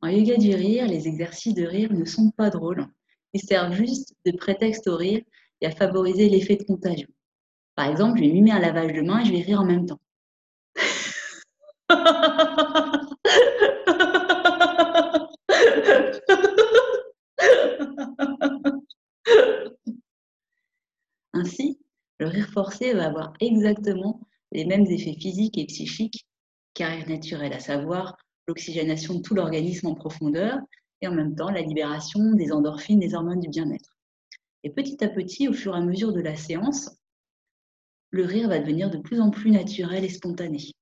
En yoga du rire, les exercices de rire ne sont pas drôles. Ils servent juste de prétexte au rire et à favoriser l'effet de contagion. Par exemple, je vais mimer un lavage de main et je vais rire en même temps. Ainsi, le rire forcé va avoir exactement les mêmes effets physiques et psychiques qu'un rire naturel, à savoir l'oxygénation de tout l'organisme en profondeur et en même temps la libération des endorphines, des hormones du bien-être. Et petit à petit, au fur et à mesure de la séance, le rire va devenir de plus en plus naturel et spontané.